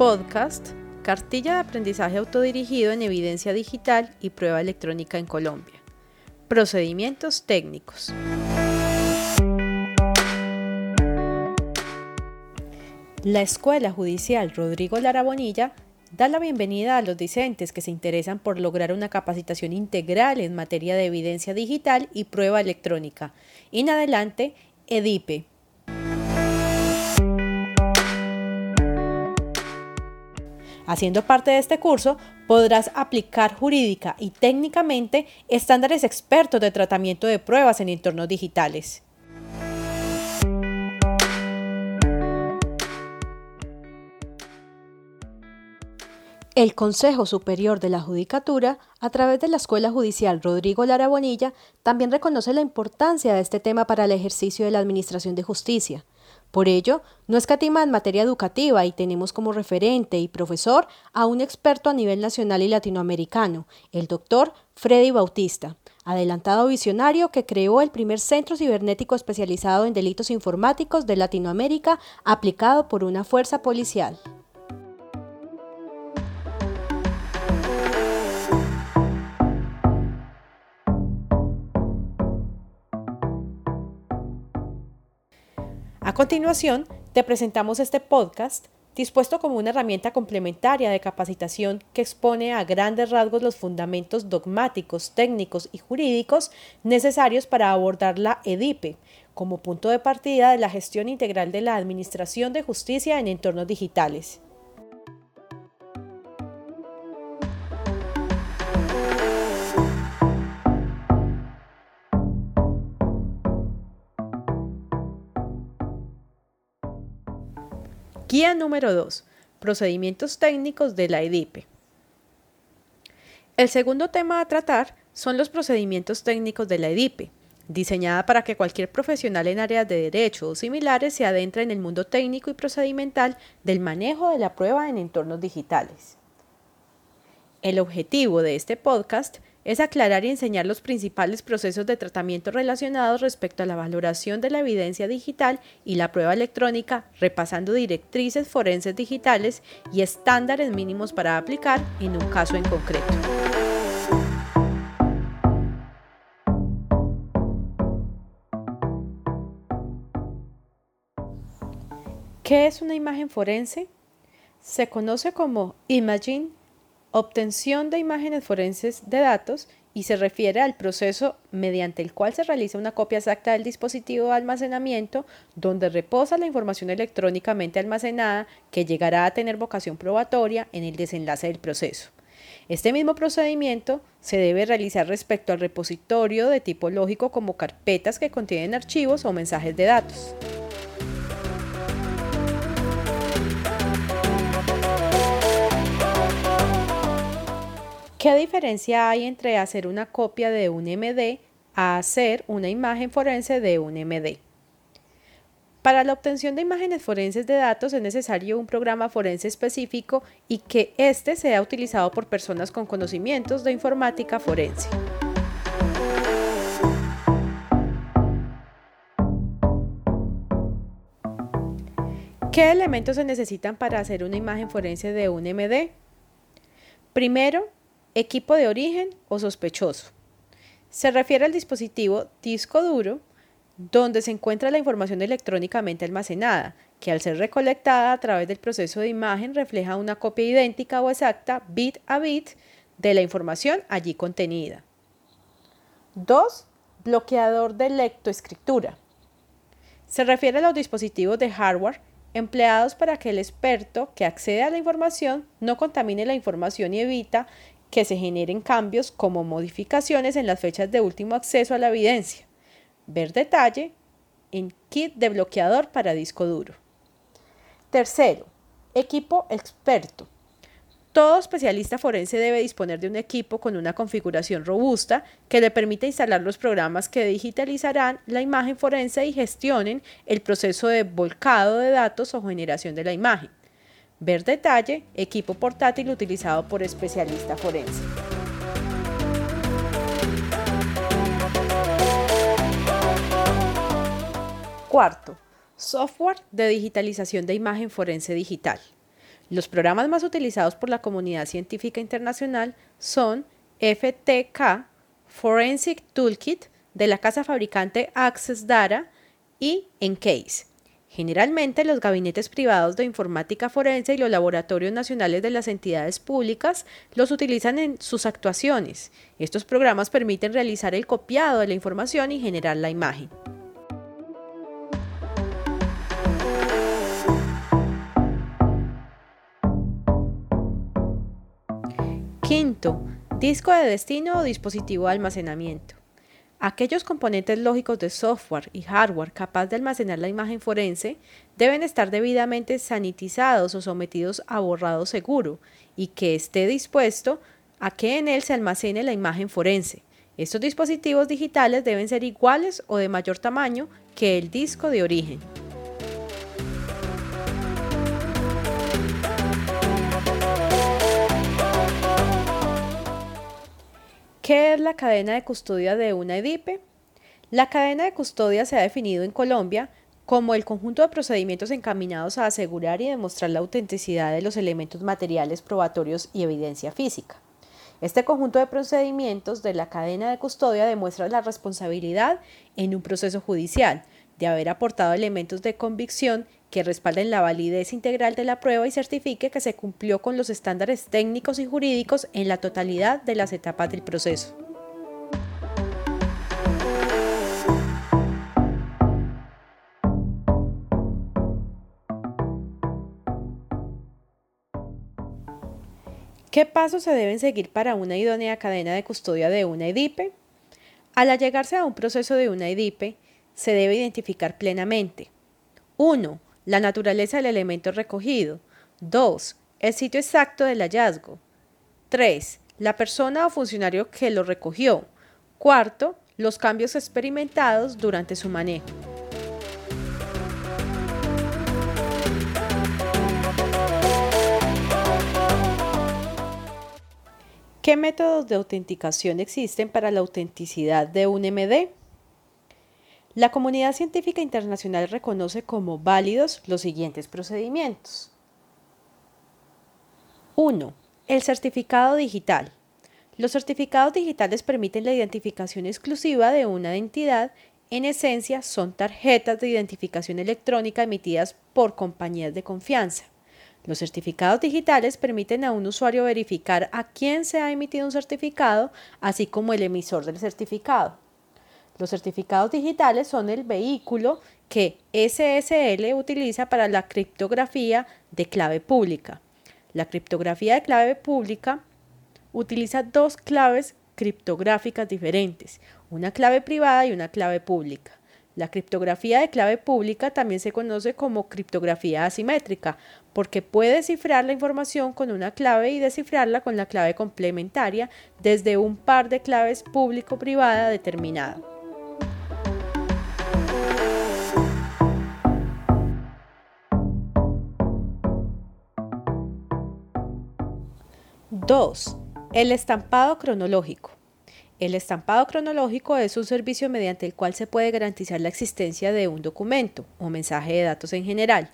Podcast, Cartilla de Aprendizaje Autodirigido en Evidencia Digital y Prueba Electrónica en Colombia. Procedimientos técnicos. La Escuela Judicial Rodrigo Lara Bonilla da la bienvenida a los docentes que se interesan por lograr una capacitación integral en materia de evidencia digital y prueba electrónica. En adelante, EDIPE. Haciendo parte de este curso, podrás aplicar jurídica y técnicamente estándares expertos de tratamiento de pruebas en entornos digitales. El Consejo Superior de la Judicatura, a través de la Escuela Judicial Rodrigo Lara Bonilla, también reconoce la importancia de este tema para el ejercicio de la Administración de Justicia. Por ello, no escatima en materia educativa y tenemos como referente y profesor a un experto a nivel nacional y latinoamericano, el doctor Freddy Bautista, adelantado visionario que creó el primer centro cibernético especializado en delitos informáticos de Latinoamérica aplicado por una fuerza policial. Continuación, te presentamos este podcast dispuesto como una herramienta complementaria de capacitación que expone a grandes rasgos los fundamentos dogmáticos, técnicos y jurídicos necesarios para abordar la EDIPE como punto de partida de la gestión integral de la Administración de Justicia en entornos digitales. Guía número 2. Procedimientos técnicos de la EDIPE. El segundo tema a tratar son los procedimientos técnicos de la EDIPE, diseñada para que cualquier profesional en áreas de derecho o similares se adentre en el mundo técnico y procedimental del manejo de la prueba en entornos digitales. El objetivo de este podcast es aclarar y enseñar los principales procesos de tratamiento relacionados respecto a la valoración de la evidencia digital y la prueba electrónica, repasando directrices forenses digitales y estándares mínimos para aplicar en un caso en concreto. ¿Qué es una imagen forense? Se conoce como imaging obtención de imágenes forenses de datos y se refiere al proceso mediante el cual se realiza una copia exacta del dispositivo de almacenamiento donde reposa la información electrónicamente almacenada que llegará a tener vocación probatoria en el desenlace del proceso. Este mismo procedimiento se debe realizar respecto al repositorio de tipo lógico como carpetas que contienen archivos o mensajes de datos. ¿Qué diferencia hay entre hacer una copia de un MD a hacer una imagen forense de un MD? Para la obtención de imágenes forenses de datos es necesario un programa forense específico y que éste sea utilizado por personas con conocimientos de informática forense. ¿Qué elementos se necesitan para hacer una imagen forense de un MD? Primero, Equipo de origen o sospechoso. Se refiere al dispositivo disco duro donde se encuentra la información electrónicamente almacenada, que al ser recolectada a través del proceso de imagen refleja una copia idéntica o exacta, bit a bit, de la información allí contenida. 2. Bloqueador de lectoescritura. Se refiere a los dispositivos de hardware empleados para que el experto que accede a la información no contamine la información y evita que se generen cambios como modificaciones en las fechas de último acceso a la evidencia. Ver detalle en kit de bloqueador para disco duro. Tercero, equipo experto. Todo especialista forense debe disponer de un equipo con una configuración robusta que le permita instalar los programas que digitalizarán la imagen forense y gestionen el proceso de volcado de datos o generación de la imagen. Ver detalle, equipo portátil utilizado por especialista forense. Cuarto, software de digitalización de imagen forense digital. Los programas más utilizados por la comunidad científica internacional son FTK, Forensic Toolkit, de la casa fabricante Access Data, y ENCASE. Generalmente los gabinetes privados de informática forense y los laboratorios nacionales de las entidades públicas los utilizan en sus actuaciones. Estos programas permiten realizar el copiado de la información y generar la imagen. Quinto, disco de destino o dispositivo de almacenamiento. Aquellos componentes lógicos de software y hardware capaz de almacenar la imagen forense deben estar debidamente sanitizados o sometidos a borrado seguro y que esté dispuesto a que en él se almacene la imagen forense. Estos dispositivos digitales deben ser iguales o de mayor tamaño que el disco de origen. ¿Qué es la cadena de custodia de una EDIPE? La cadena de custodia se ha definido en Colombia como el conjunto de procedimientos encaminados a asegurar y demostrar la autenticidad de los elementos materiales probatorios y evidencia física. Este conjunto de procedimientos de la cadena de custodia demuestra la responsabilidad en un proceso judicial de haber aportado elementos de convicción que respalden la validez integral de la prueba y certifique que se cumplió con los estándares técnicos y jurídicos en la totalidad de las etapas del proceso. ¿Qué pasos se deben seguir para una idónea cadena de custodia de una EDIPE? Al allegarse a un proceso de una EDIPE, se debe identificar plenamente 1 la naturaleza del elemento recogido. 2. El sitio exacto del hallazgo. 3. La persona o funcionario que lo recogió. Cuarto, los cambios experimentados durante su manejo. ¿Qué métodos de autenticación existen para la autenticidad de un MD? La comunidad científica internacional reconoce como válidos los siguientes procedimientos. 1. El certificado digital. Los certificados digitales permiten la identificación exclusiva de una entidad. En esencia, son tarjetas de identificación electrónica emitidas por compañías de confianza. Los certificados digitales permiten a un usuario verificar a quién se ha emitido un certificado, así como el emisor del certificado. Los certificados digitales son el vehículo que SSL utiliza para la criptografía de clave pública. La criptografía de clave pública utiliza dos claves criptográficas diferentes, una clave privada y una clave pública. La criptografía de clave pública también se conoce como criptografía asimétrica, porque puede cifrar la información con una clave y descifrarla con la clave complementaria desde un par de claves público-privada determinada. 2. El estampado cronológico. El estampado cronológico es un servicio mediante el cual se puede garantizar la existencia de un documento o mensaje de datos en general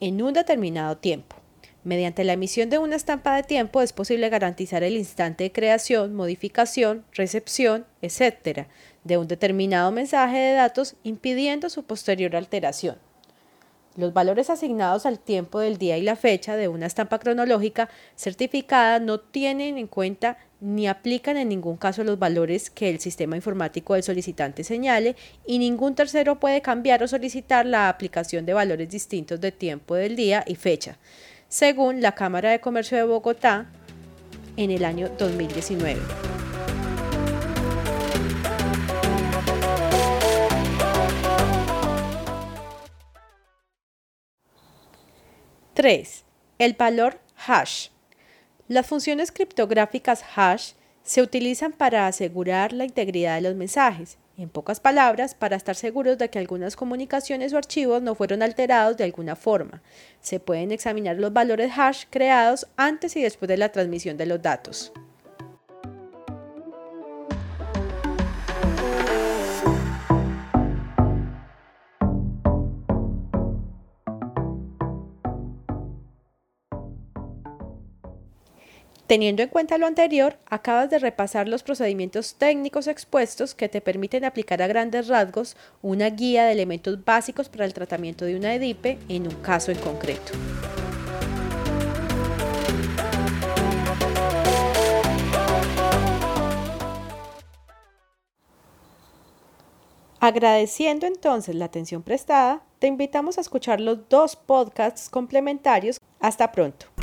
en un determinado tiempo. Mediante la emisión de una estampa de tiempo es posible garantizar el instante de creación, modificación, recepción, etc. de un determinado mensaje de datos impidiendo su posterior alteración. Los valores asignados al tiempo del día y la fecha de una estampa cronológica certificada no tienen en cuenta ni aplican en ningún caso los valores que el sistema informático del solicitante señale y ningún tercero puede cambiar o solicitar la aplicación de valores distintos de tiempo del día y fecha, según la Cámara de Comercio de Bogotá en el año 2019. 3. El valor hash. Las funciones criptográficas hash se utilizan para asegurar la integridad de los mensajes, en pocas palabras, para estar seguros de que algunas comunicaciones o archivos no fueron alterados de alguna forma. Se pueden examinar los valores hash creados antes y después de la transmisión de los datos. Teniendo en cuenta lo anterior, acabas de repasar los procedimientos técnicos expuestos que te permiten aplicar a grandes rasgos una guía de elementos básicos para el tratamiento de una EDIPE en un caso en concreto. Agradeciendo entonces la atención prestada, te invitamos a escuchar los dos podcasts complementarios. Hasta pronto.